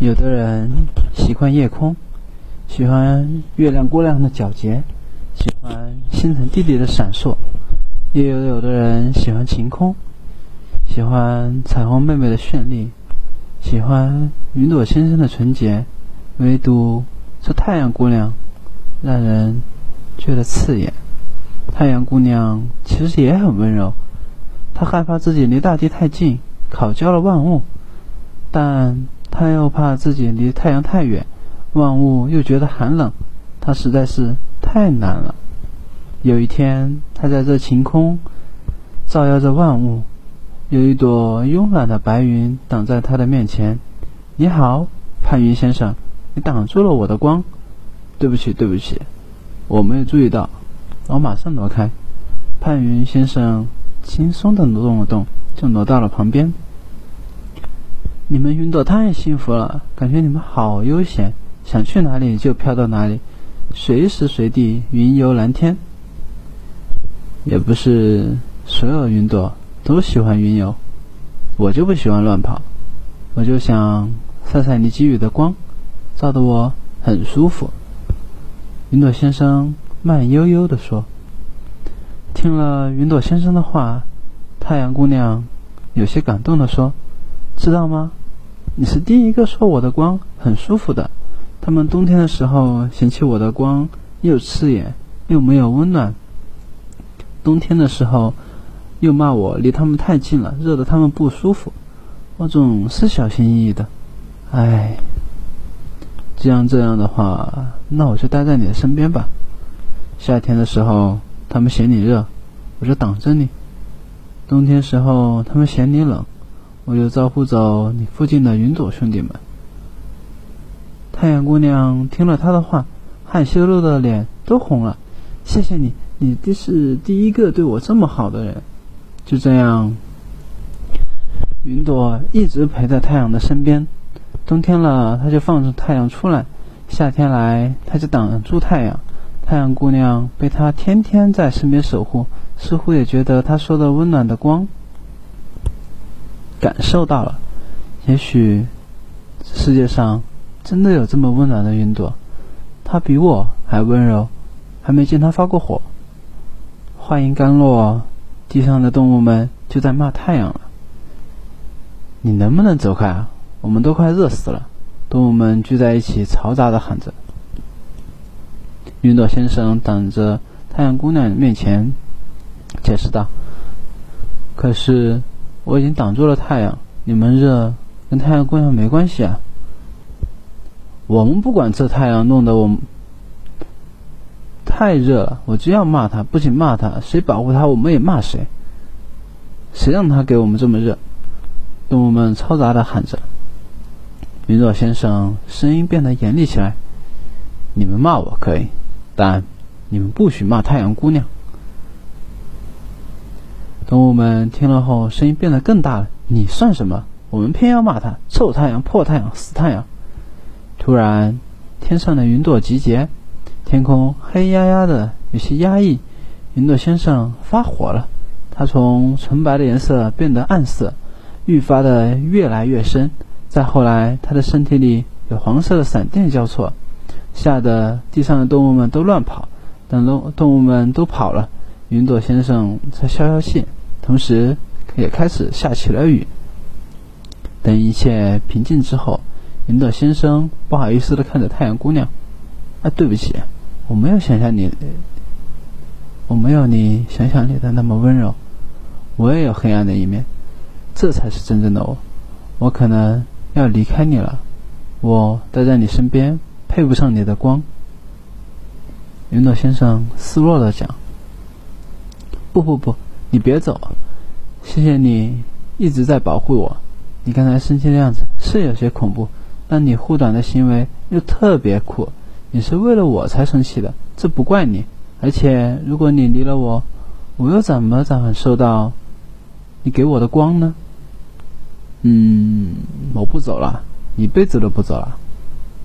有的人喜欢夜空，喜欢月亮光亮的皎洁，喜欢星辰滴滴的闪烁；也有有的人喜欢晴空，喜欢彩虹妹妹的绚丽，喜欢云朵先生的纯洁。唯独这太阳姑娘，让人觉得刺眼。太阳姑娘其实也很温柔，她害怕自己离大地太近，烤焦了万物，但他又怕自己离太阳太远，万物又觉得寒冷，他实在是太难了。有一天，他在这晴空照耀着万物，有一朵慵懒的白云挡在他的面前。你好，潘云先生，你挡住了我的光，对不起，对不起，我没有注意到。我马上挪开，潘云先生轻松的挪动了动，就挪到了旁边。你们云朵太幸福了，感觉你们好悠闲，想去哪里就飘到哪里，随时随地云游蓝天。也不是所有云朵都喜欢云游，我就不喜欢乱跑，我就想晒晒你给予的光，照得我很舒服。云朵先生。慢悠悠地说：“听了云朵先生的话，太阳姑娘有些感动地说：‘知道吗？你是第一个说我的光很舒服的。他们冬天的时候嫌弃我的光又刺眼又没有温暖，冬天的时候又骂我离他们太近了，热得他们不舒服。我总是小心翼翼的。唉，既然这样的话，那我就待在你的身边吧。’”夏天的时候，他们嫌你热，我就挡着你；冬天时候，他们嫌你冷，我就招呼走你附近的云朵兄弟们。太阳姑娘听了他的话，害羞了的脸都红了。谢谢你，你这是第一个对我这么好的人。就这样，云朵一直陪在太阳的身边。冬天了，它就放着太阳出来；夏天来，它就挡住太阳。太阳姑娘被他天天在身边守护，似乎也觉得他说的温暖的光感受到了。也许世界上真的有这么温暖的云朵，它比我还温柔，还没见它发过火。话音刚落，地上的动物们就在骂太阳了：“你能不能走开啊？我们都快热死了！”动物们聚在一起，嘈杂的喊着。云朵先生挡着太阳姑娘面前，解释道：“可是我已经挡住了太阳，你们热跟太阳姑娘没关系啊。我们不管这太阳弄得我太热了，我就要骂他。不仅骂他，谁保护他，我们也骂谁。谁让他给我们这么热？”动物们嘈杂的喊着。云朵先生声音变得严厉起来：“你们骂我可以。”但你们不许骂太阳姑娘。动物们听了后，声音变得更大了。你算什么？我们偏要骂他，臭太阳、破太阳、死太阳！突然，天上的云朵集结，天空黑压压的，有些压抑。云朵先生发火了，他从纯白的颜色变得暗色，愈发的越来越深。再后来，他的身体里有黄色的闪电交错。吓得地上的动物们都乱跑，等动动物们都跑了，云朵先生才消消气，同时也开始下起了雨。等一切平静之后，云朵先生不好意思的看着太阳姑娘：“啊，对不起，我没有想象你，我没有你想象里的那么温柔，我也有黑暗的一面，这才是真正的我。我可能要离开你了，我待在你身边。”配不上你的光，云朵先生失落的讲：“不不不，你别走，谢谢你一直在保护我。你刚才生气的样子是有些恐怖，但你护短的行为又特别酷。你是为了我才生气的，这不怪你。而且如果你离了我，我又怎么感受到你给我的光呢？嗯，我不走了，一辈子都不走了。”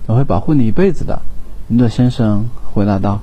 我会保护你一辈子的，云朵先生回答道。